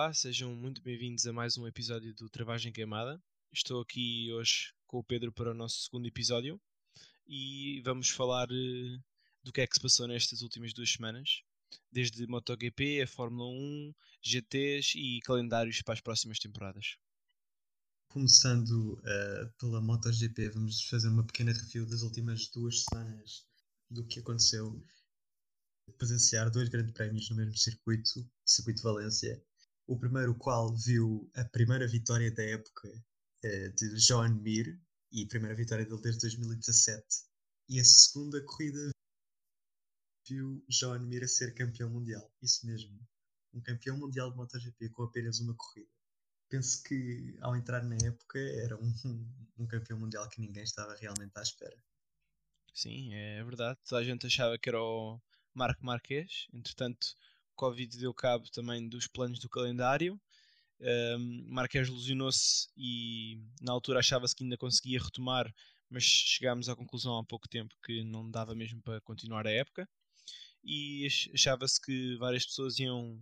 Olá, sejam muito bem-vindos a mais um episódio do Travagem Queimada. Estou aqui hoje com o Pedro para o nosso segundo episódio e vamos falar uh, do que é que se passou nestas últimas duas semanas, desde MotoGP, a Fórmula 1, GTs e calendários para as próximas temporadas. Começando uh, pela MotoGP, vamos fazer uma pequena review das últimas duas semanas do que aconteceu. Presenciar dois grandes prémios no mesmo circuito, circuito Valência. O primeiro, qual viu a primeira vitória da época uh, de Joan Mir e a primeira vitória dele desde 2017. E a segunda corrida viu Joan Mir a ser campeão mundial. Isso mesmo. Um campeão mundial de MotoGP com apenas uma corrida penso que ao entrar na época era um, um campeão mundial que ninguém estava realmente à espera. Sim, é verdade. Toda a gente achava que era o Marco Marques. Entretanto, Covid deu cabo também dos planos do calendário. Um, Marques lesionou-se e na altura achava-se que ainda conseguia retomar, mas chegámos à conclusão há pouco tempo que não dava mesmo para continuar a época. E achava-se que várias pessoas iam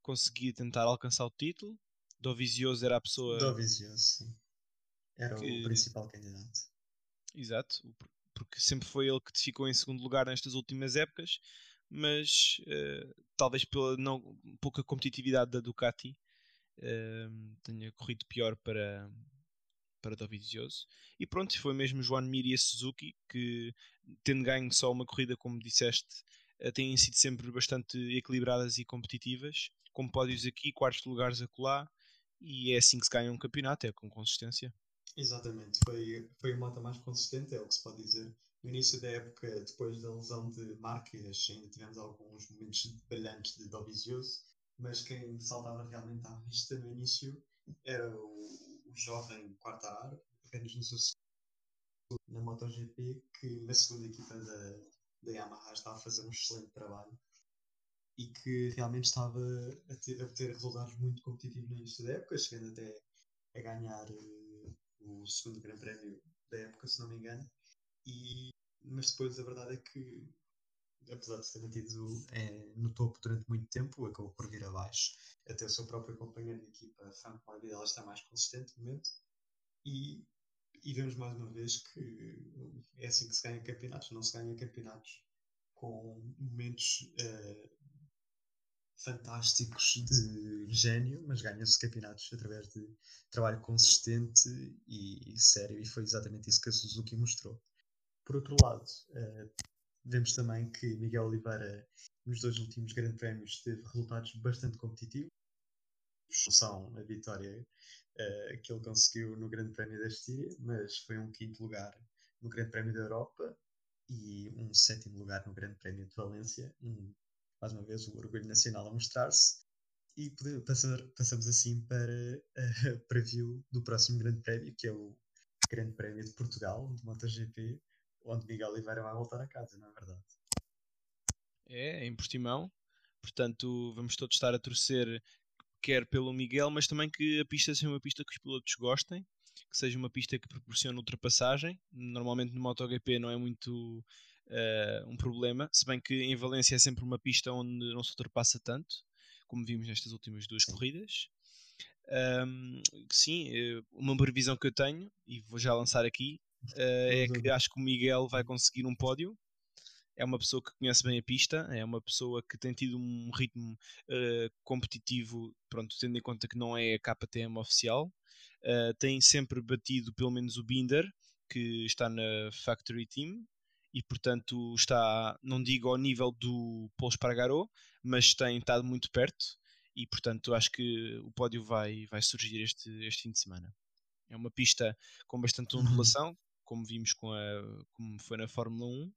conseguir tentar alcançar o título, Dovizioso era a pessoa. Dovizioso, sim. Era que... o principal candidato. Exato, porque sempre foi ele que ficou em segundo lugar nestas últimas épocas, mas uh, talvez pela não, pouca competitividade da Ducati uh, tenha corrido pior para, para Dovizioso. E pronto, foi mesmo João Mir e a Suzuki que, tendo ganho só uma corrida, como disseste, uh, têm sido sempre bastante equilibradas e competitivas, com pódios aqui, quartos lugares acolá, e é assim que se ganha um campeonato, é com consistência. Exatamente, foi, foi a moto mais consistente, é o que se pode dizer. No início da época, depois da lesão de Marques, ainda tivemos alguns momentos brilhantes de Dovizioso, mas quem saltava realmente à vista no início era o, o jovem Quartararo, apenas no seu na MotoGP, que na segunda equipa da, da Yamaha estava a fazer um excelente trabalho e que realmente estava a ter, a ter resultados muito competitivos no início da época, chegando até a ganhar uh, o segundo Grande Prémio da época, se não me engano. E, mas depois a verdade é que, apesar de ter mantido é, no topo durante muito tempo, acabou por vir abaixo. Até o seu próprio companheiro de equipa, Franco Morbidelli, está mais consistente no momento. E, e vemos mais uma vez que é assim que se ganha campeonatos. Não se ganha campeonatos com momentos uh, fantásticos de gênio, mas ganham-se campeonatos através de trabalho consistente e sério, e foi exatamente isso que a Suzuki mostrou. Por outro lado, uh, vemos também que Miguel Oliveira, nos dois últimos Grandes Prémios, teve resultados bastante competitivos. São a vitória uh, que ele conseguiu no Grande Prémio da Estíria, mas foi um quinto lugar no Grande Prémio da Europa e um sétimo lugar no Grande Prémio de Valência, um mais uma vez, o orgulho nacional a mostrar-se. E passar, passamos assim para a preview do próximo Grande Prémio, que é o Grande Prémio de Portugal, de MotoGP, onde Miguel Oliveira vai voltar a casa, não é verdade? É, em Portimão. Portanto, vamos todos estar a torcer, quer pelo Miguel, mas também que a pista seja uma pista que os pilotos gostem, que seja uma pista que proporcione ultrapassagem. Normalmente no MotoGP não é muito uh, um problema, se bem que em Valência é sempre uma pista onde não se ultrapassa tanto, como vimos nestas últimas duas corridas. Um, sim, eh, uma previsão que eu tenho, e vou já lançar aqui, é que acho que o Miguel vai conseguir um pódio. É uma pessoa que conhece bem a pista, é uma pessoa que tem tido um ritmo uh, competitivo, pronto, tendo em conta que não é a KTM oficial. Uh, tem sempre batido pelo menos o Binder, que está na Factory Team, e portanto está, não digo ao nível do Paul Espargaró, mas tem estado muito perto e portanto acho que o pódio vai, vai surgir este, este fim de semana. É uma pista com bastante uhum. ondulação. Como vimos com a, como foi na Fórmula 1,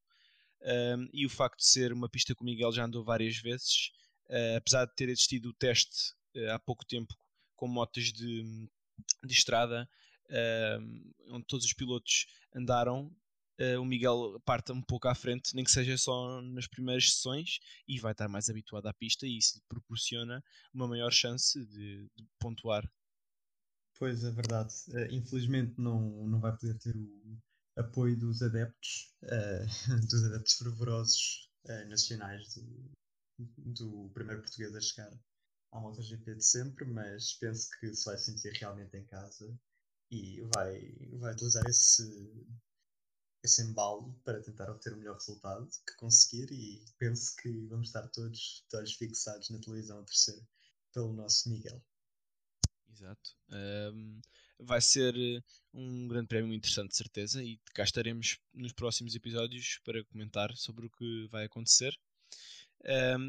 um, e o facto de ser uma pista que o Miguel já andou várias vezes, uh, apesar de ter existido o teste uh, há pouco tempo com motos de, de estrada, uh, onde todos os pilotos andaram, uh, o Miguel parte um pouco à frente, nem que seja só nas primeiras sessões, e vai estar mais habituado à pista, e isso lhe proporciona uma maior chance de, de pontuar. Pois é verdade. Infelizmente não, não vai poder ter o apoio dos adeptos, uh, dos adeptos fervorosos nacionais do, do primeiro português a chegar à MotoGP de sempre, mas penso que se vai sentir realmente em casa e vai, vai utilizar esse, esse embalo para tentar obter o melhor resultado que conseguir e penso que vamos estar todos olhos fixados na televisão a torcer pelo nosso Miguel. Exato. Um, vai ser eh, um grande prémio interessante, de certeza, e cá estaremos nos próximos episódios para comentar sobre o que vai acontecer.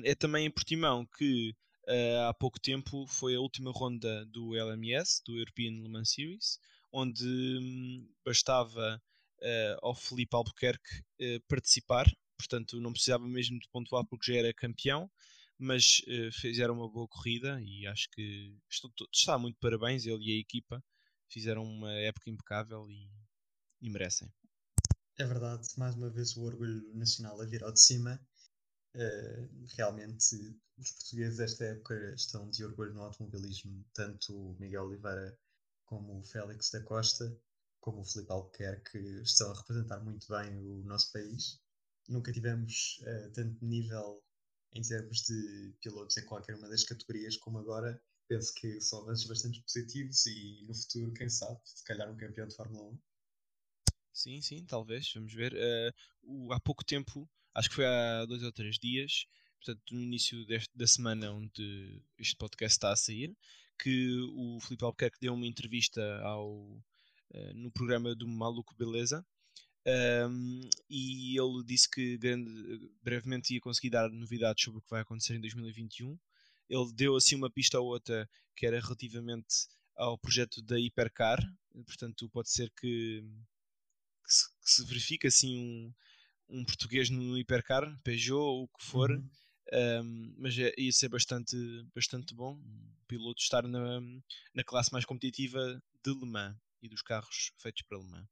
É também em Portimão que uh, há pouco tempo foi a última ronda do LMS, do European Le Mans Series, onde um, bastava uh, ao Felipe Albuquerque participar, portanto não precisava mesmo de pontuar porque já era campeão, mas uh, fizeram uma boa corrida e acho que estou, está muito parabéns, ele e a equipa fizeram uma época impecável e, e merecem. É verdade, mais uma vez o orgulho nacional a vir ao de cima. Uh, realmente os portugueses desta época estão de orgulho no automobilismo, tanto o Miguel Oliveira como o Félix da Costa como o Felipe Albuquerque, estão a representar muito bem o nosso país. Nunca tivemos uh, tanto nível em termos de pilotos em qualquer uma das categorias como agora. Penso que são avanços bastante positivos e no futuro, quem sabe, se calhar um campeão de Fórmula 1. Sim, sim, talvez, vamos ver. Uh, o, há pouco tempo, acho que foi há dois ou três dias, portanto, no início deste, da semana onde este podcast está a sair, que o Felipe Albuquerque deu uma entrevista ao, eh, no programa do Maluco Beleza. Um, e ele disse que grande, brevemente ia conseguir dar novidades sobre o que vai acontecer em 2021. Ele deu assim uma pista ou outra que era relativamente ao projeto da Hipercar, portanto, pode ser que, que, se, que se, verifique assim um, um português no Hipercar, Peugeot ou o que for. Uhum. Um, mas é, ia ser bastante, bastante bom um piloto estar na, na classe mais competitiva de Le Mans e dos carros feitos para Le Mans.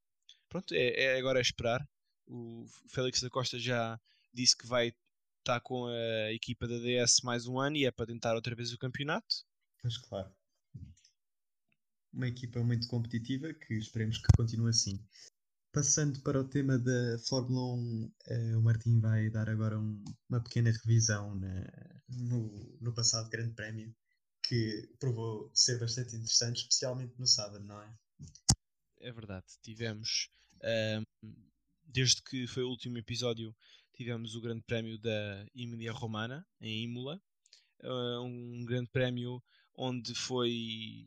Pronto, é, é agora esperar. O Félix da Costa já disse que vai estar com a equipa da DS mais um ano e é para tentar outra vez o campeonato. Pois claro. Uma equipa muito competitiva que esperemos que continue assim. Passando para o tema da Fórmula 1, eh, o Martim vai dar agora um, uma pequena revisão na, no, no passado Grande Prémio, que provou ser bastante interessante, especialmente no sábado, não é? é verdade. Tivemos, um, desde que foi o último episódio, tivemos o Grande Prémio da Emilia Romana, em Imola. Uh, um grande prémio onde foi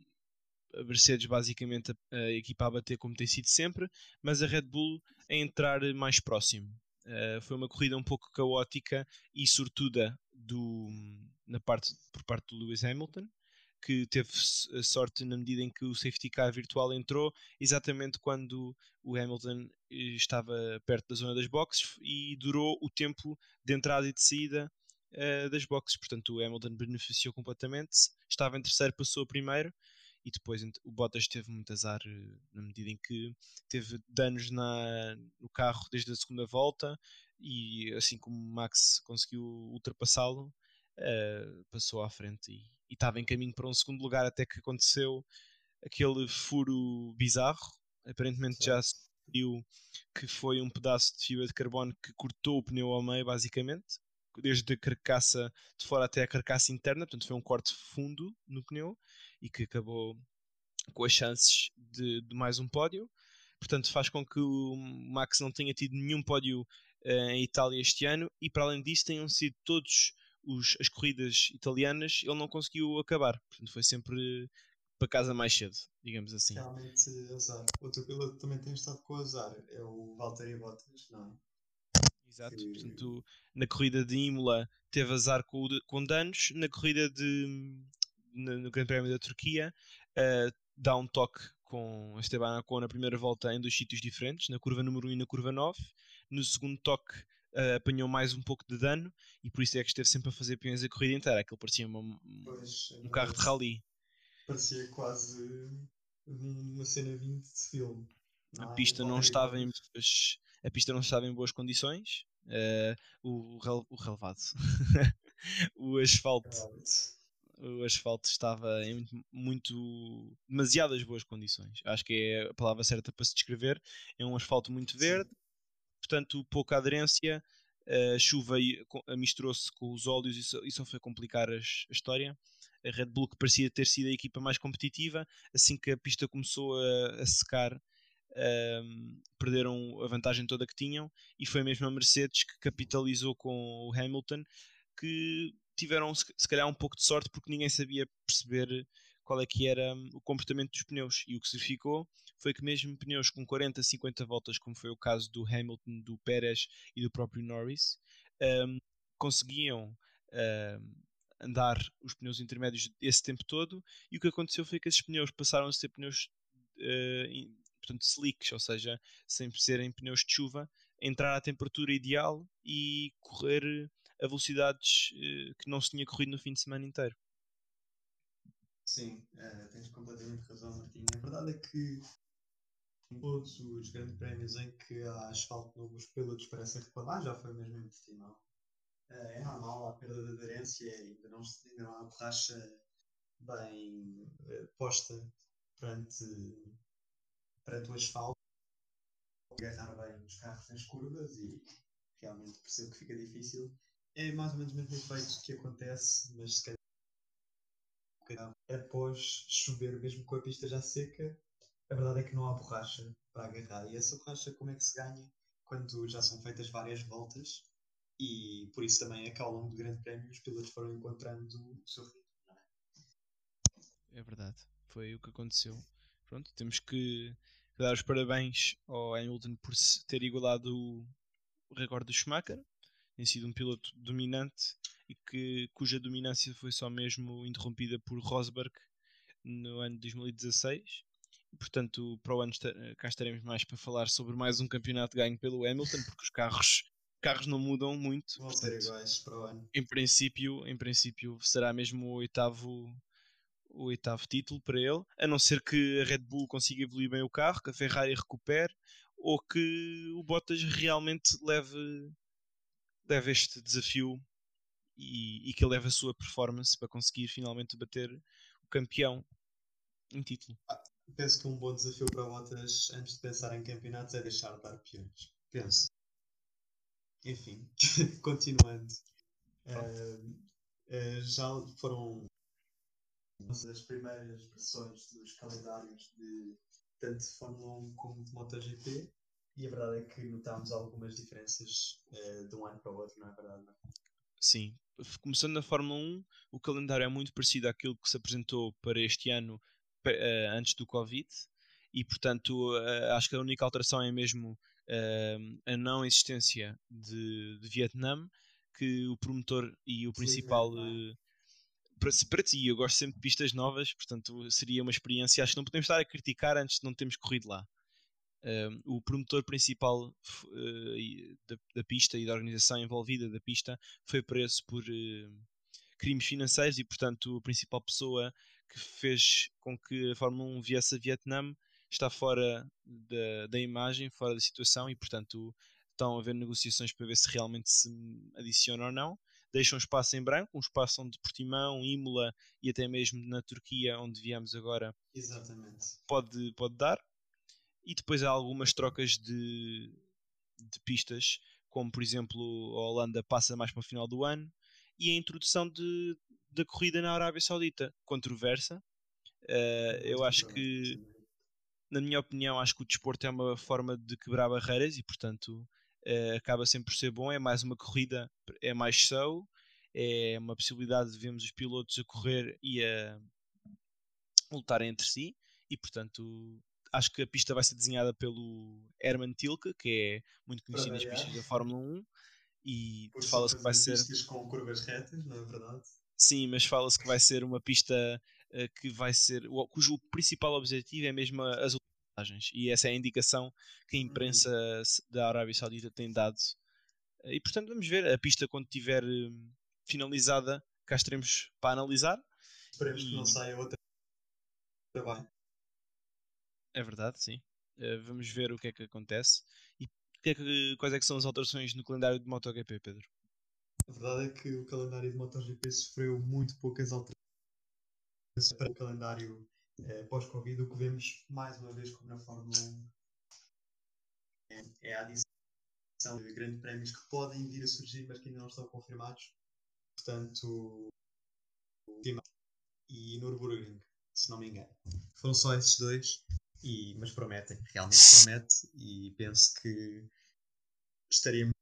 a Mercedes basicamente a, a, equipa a bater como tem sido sempre, mas a Red Bull a entrar mais próximo. Uh, foi uma corrida um pouco caótica e sortuda do, na parte, por parte do Lewis Hamilton, que teve sorte na medida em que o safety car virtual entrou exatamente quando o Hamilton eh, estava perto da zona das boxes e durou o tempo de entrada e de saída uh, das boxes. Portanto, o Hamilton beneficiou completamente, estava em terceiro, passou a primeiro e depois o Bottas teve muito azar eh, na medida em que teve danos na, no carro desde a segunda volta e assim como o Max conseguiu ultrapassá-lo, uh, passou à frente e e estava em caminho para um segundo lugar até que aconteceu aquele furo bizarro. Aparentemente já se viu que foi um pedaço de fibra de carbono que cortou o pneu ao meio, basicamente, desde a carcaça de fora até a carcaça interna. Portanto, foi um corte fundo no pneu e que acabou com as chances de, de mais um pódio. Portanto, faz com que o Max não tenha tido nenhum pódio uh, em Itália este ano e, para além disso, tenham sido todos os, as corridas italianas ele não conseguiu acabar. Portanto, foi sempre para casa mais cedo, digamos assim. Realmente azar. Outro piloto também tem estado com azar, é o Valtteri Bottas, não é? Exato, que... portanto, na corrida de Imola teve azar com, com danos, na corrida de no, no Grande Prémio da Turquia uh, dá um toque com Esteban Ocon na primeira volta em dois sítios diferentes, na curva número 1 e na curva 9. No segundo toque uh, apanhou mais um pouco de dano e por isso é que esteve sempre a fazer peões a corrida inteira. Aquilo parecia uma, pois, um carro de rally. Parecia quase uma cena 20 de filme. A pista não estava em boas, a pista não estava em boas condições. Uh, o, o relevado. o asfalto. O asfalto estava em muito, demasiadas boas condições. Acho que é a palavra certa para se descrever. É um asfalto muito verde, Sim portanto pouca aderência, a chuva misturou-se com os óleos e só, foi complicar a história. A Red Bull, que parecia ter sido a equipa mais competitiva, assim que a pista começou a, a secar, um, perderam a vantagem toda que tinham e foi mesmo a Mercedes que capitalizou com o Hamilton que tiveram se calhar um pouco de sorte porque ninguém sabia perceber qual é que era hum, o comportamento dos pneus e o que se ficou foi que mesmo pneus com 40, 50 voltas como foi o caso do Hamilton, do Pérez e do próprio Norris um, conseguiam um, andar os pneus intermédios esse tempo todo e o que aconteceu foi que esses pneus passaram a ser pneus uh, portanto slicks, ou seja, sem serem pneus de chuva, entrar à temperatura ideal e correr a velocidades uh, que não se tinha corrido no fim de semana inteiro. Sim, uh, tens completamente razão, Martinho. A verdade é que em todos os grandes prémios em que há asfalto novo, os pilotos parecem reclamar, já foi mesmo em Portimão. Uh, é normal a perda de aderência, ainda não, ainda não há borracha bem uh, posta perante, perante o asfalto, agarrar bem os carros nas curvas e realmente percebo que fica difícil. É mais ou menos o mesmo efeito que acontece, mas se calhar após chover, mesmo com a pista já seca, a verdade é que não há borracha para agarrar. E essa borracha, como é que se ganha? Quando já são feitas várias voltas, e por isso também é que ao longo do Grande Prémio os pilotos foram encontrando o seu ritmo. É? é verdade, foi o que aconteceu. Pronto, temos que dar os parabéns ao Hamilton por ter igualado o recorde do Schumacher. Tem sido um piloto dominante e que, cuja dominância foi só mesmo interrompida por Rosberg no ano de 2016 portanto, para o ano cá estaremos mais para falar sobre mais um campeonato ganho pelo Hamilton, porque os carros, carros não mudam muito. Vão ser iguais para o ano. Em princípio, em princípio será mesmo o oitavo, o oitavo título para ele, a não ser que a Red Bull consiga evoluir bem o carro, que a Ferrari recupere, ou que o Bottas realmente leve, leve este desafio e, e que ele leve a sua performance para conseguir finalmente bater o campeão em título. Ah, penso que um bom desafio para Bottas antes de pensar em campeonatos é deixar de dar peões. Penso. Enfim, continuando. Uh, uh, já foram as primeiras versões dos calendários de tanto de Fórmula 1 como de MotoGP e a verdade é que notámos algumas diferenças uh, de um ano para o outro, não é verdade? Não? Sim, começando na Fórmula 1, o calendário é muito parecido àquilo que se apresentou para este ano uh, antes do Covid e portanto uh, acho que a única alteração é mesmo uh, a não existência de, de, Vietnã que o promotor e o principal para, para ti, eu gosto sempre de pistas novas, portanto seria uma experiência, acho que não podemos estar a criticar antes de não termos corrido lá. O promotor principal da, da, pista e da organização envolvida da pista foi preso por crimes financeiros e, portanto, a principal pessoa que fez com que a Fórmula 1 viesse a Vietnã está fora da, da imagem, fora da situação e, portanto, estão a haver negociações para ver se realmente se adiciona ou não. Deixam um espaço em branco, um espaço onde Portimão, Imola e até mesmo na Turquia, onde viemos agora, Exatamente. Pode, pode dar. E depois há algumas trocas de, de pistas, como por exemplo a Holanda passa mais para o final do ano, e a introdução de, da corrida na Arábia Saudita. Controversa. Uh, eu acho que, na minha opinião, acho que o desporto é uma forma de quebrar barreiras e, portanto, uh, acaba sempre por ser bom. É mais uma corrida, é mais show, é uma possibilidade de vermos os pilotos a correr e a lutarem entre si. E, portanto, acho que a pista vai ser desenhada pelo Herman Tilke, que é muito conhecido nas pistas da Fórmula 1 e fala-se que vai ser. com curvas retas, não é verdade? Sim, mas fala-se que vai ser uma pista uh, que vai ser. cujo principal objetivo é mesmo as ultrapassagens. E essa é a indicação que a imprensa uhum. da Arábia Saudita tem dado. Uh, e portanto, vamos ver a pista quando estiver uh, finalizada. Cá estaremos para analisar. Esperemos e... que não saia outra trabalho. É verdade, sim. Uh, vamos ver o que é que acontece. E que é que, quais é que são as alterações no calendário de MotoGP, Pedro? A verdade é que o calendário de MotoGP sofreu muito poucas alterações para o calendário eh, pós-Covid. O que vemos mais uma vez, como na Fórmula 1, é, a adição de grandes prémios que podem vir a surgir, mas que ainda não estão confirmados. Portanto, e Nürburgring, se não me engano. Foram só esses dois, e, mas prometem, realmente promete, e penso que estaríamos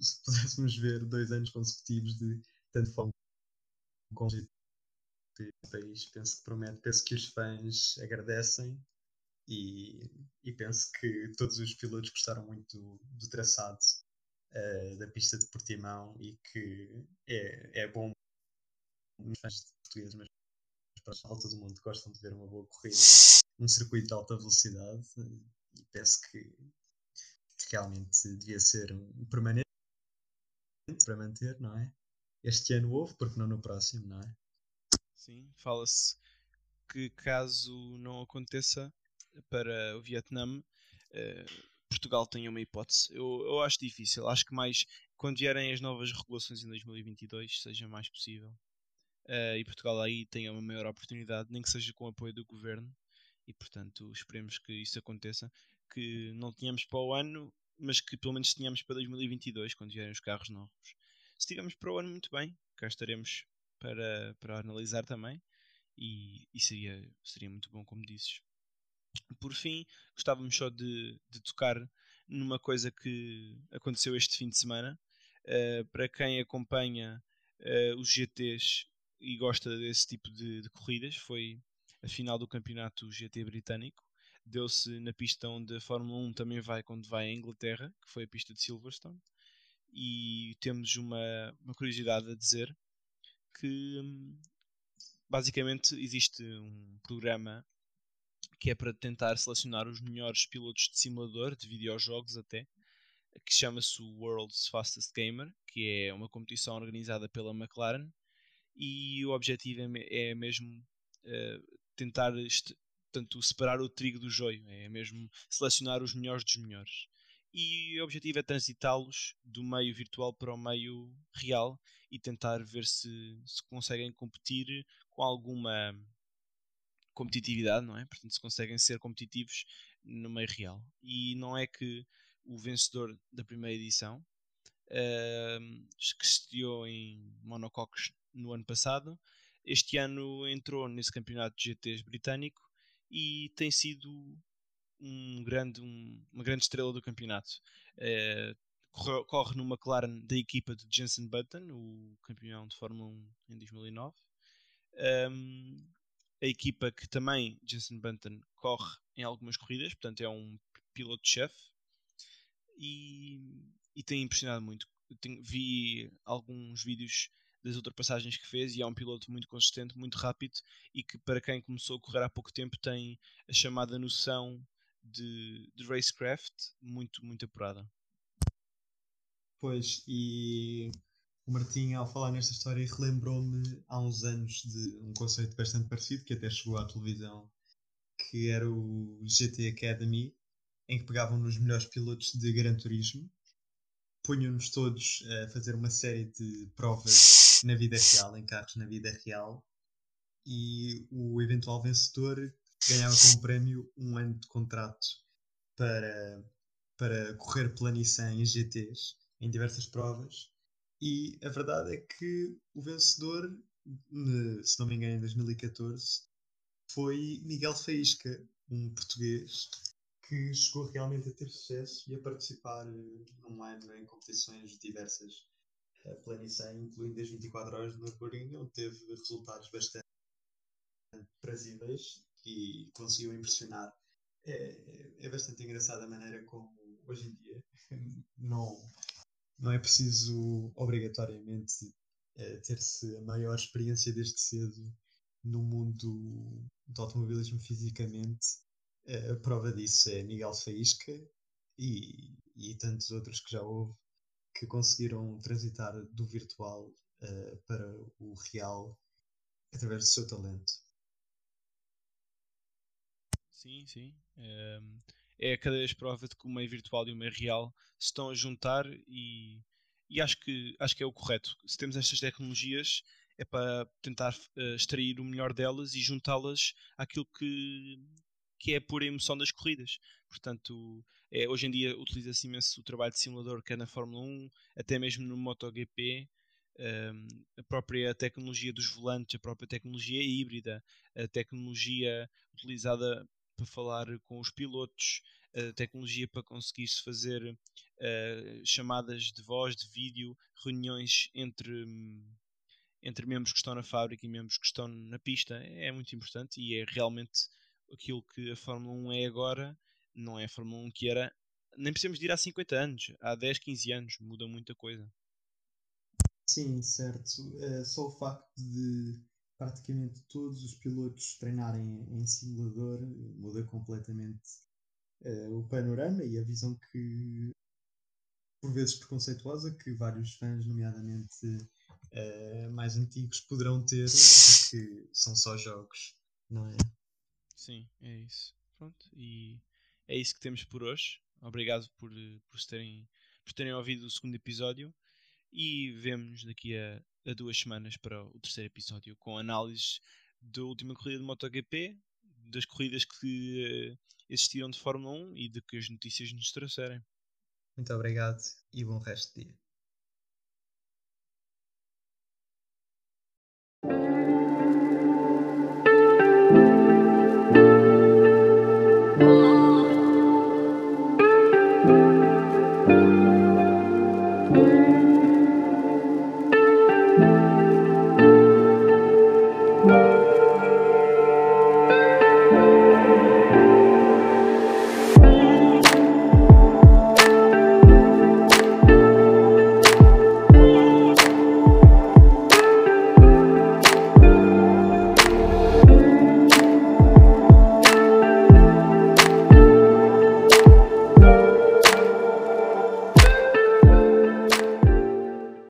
se pudéssemos ver dois anos consecutivos de tanto fome como país, penso que promete, penso que os fãs agradecem e, e penso que todos os pilotos gostaram muito do, do traçado uh, da pista de Portimão e que é, é bom. Os fãs portugueses, mas para a alta do mundo gostam de ver uma boa corrida, um circuito de alta velocidade e penso que realmente devia ser um permanente para manter, não é? Este ano houve, porque não no próximo, não é? Sim, fala-se que caso não aconteça para o Vietnã, uh, Portugal tenha uma hipótese. Eu, eu acho difícil. Acho que mais quando vierem as novas regulações em 2022 seja mais possível. Uh, e Portugal aí tenha uma maior oportunidade, nem que seja com o apoio do governo. E portanto, esperemos que isso aconteça. Que não tenhamos para o ano, mas que pelo menos tenhamos para 2022, quando vierem os carros novos. Se tivermos para o ano, muito bem, cá estaremos para, para analisar também. E, e seria, seria muito bom, como dizes. Por fim, gostávamos só de, de tocar numa coisa que aconteceu este fim de semana. Uh, para quem acompanha uh, os GTs e gosta desse tipo de, de, corridas, foi a final do campeonato GT britânico. Deu-se na pista onde a Fórmula 1 também vai quando vai à Inglaterra, que foi a pista de Silverstone. E temos uma, uma curiosidade a dizer que hum, basicamente existe um programa que é para tentar selecionar os melhores pilotos de simulador, de videojogos até, que chama-se World's Fastest Gamer, que é uma competição organizada pela McLaren, e o objetivo é, é mesmo uh, tentar tanto separar o trigo do joio, é mesmo selecionar os melhores dos melhores. E o objetivo é transitá-los do meio virtual para o meio real e tentar ver se, se conseguem competir com alguma competitividade, não é? Portanto, se conseguem ser competitivos no meio real. E não é que o vencedor da primeira edição, uh, que estreou em monococos no ano passado, este ano entrou nesse campeonato de GTs britânico e tem sido um grande, um, uma grande estrela do campeonato. Uh, corre, corre no McLaren da equipa de Jensen Button, o campeão de Fórmula 1 em 2009. Um, a equipa que também Jensen Button corre em algumas corridas, portanto é um piloto-chefe e, e tem impressionado muito. Tenho, vi alguns vídeos das ultrapassagens que fez e é um piloto muito consistente, muito rápido e que para quem começou a correr há pouco tempo tem a chamada noção de, de racecraft muito, muito apurada. Pois, e o Martim, ao falar nesta história, relembrou-me há uns anos de um conceito bastante parecido que até chegou à televisão, que era o GT Academy, em que pegavam nos melhores pilotos de Gran Turismo, punham-nos todos a fazer uma série de provas na vida real, em carros na vida real, e o eventual vencedor ganhava como prémio um ano de contrato para, para correr pela Nissan em GTs, em diversas provas e a verdade é que o vencedor, se não me engano, em 2014, foi Miguel Faísca, um português que chegou realmente a ter sucesso e a participar eh, ano em competições diversas pela Nissan, incluindo as 24 horas de Nürburgring, onde teve resultados bastante prazíveis e conseguiu impressionar. É, é bastante engraçada a maneira como hoje em dia não, não é preciso obrigatoriamente é, ter-se a maior experiência desde cedo no mundo do automobilismo fisicamente. A prova disso é Miguel Faísca e, e tantos outros que já houve que conseguiram transitar do virtual uh, para o real através do seu talento. Sim, sim. Um, é cada vez prova de que o meio virtual e o meio real se estão a juntar e, e acho, que, acho que é o correto. Se temos estas tecnologias é para tentar uh, extrair o melhor delas e juntá-las àquilo que, que é pura emoção das corridas. Portanto, é, hoje em dia utiliza-se imenso o trabalho de simulador, quer na Fórmula 1, até mesmo no MotoGP, um, a própria tecnologia dos volantes, a própria tecnologia híbrida, a tecnologia utilizada para falar com os pilotos, a tecnologia para conseguir-se fazer uh, chamadas de voz, de vídeo, reuniões entre, entre membros que estão na fábrica e membros que estão na pista, é muito importante e é realmente aquilo que a Fórmula 1 é agora, não é a Fórmula 1 que era, nem precisamos de ir há 50 anos, há 10, 15 anos, muda muita coisa. Sim, certo. É só o facto de praticamente todos os pilotos treinarem em simulador muda completamente uh, o panorama e a visão que, por vezes preconceituosa, que vários fãs, nomeadamente mais antigos, poderão ter, porque são só jogos, não é? Sim, é isso. Pronto, e é isso que temos por hoje. Obrigado por, por, terem, por terem ouvido o segundo episódio e vemos-nos daqui a, a, duas semanas para o terceiro episódio com análises da última corrida de MotoGP, das corridas que uh, existiram de Fórmula 1 e de que as notícias nos trouxerem. Muito obrigado e bom resto de dia.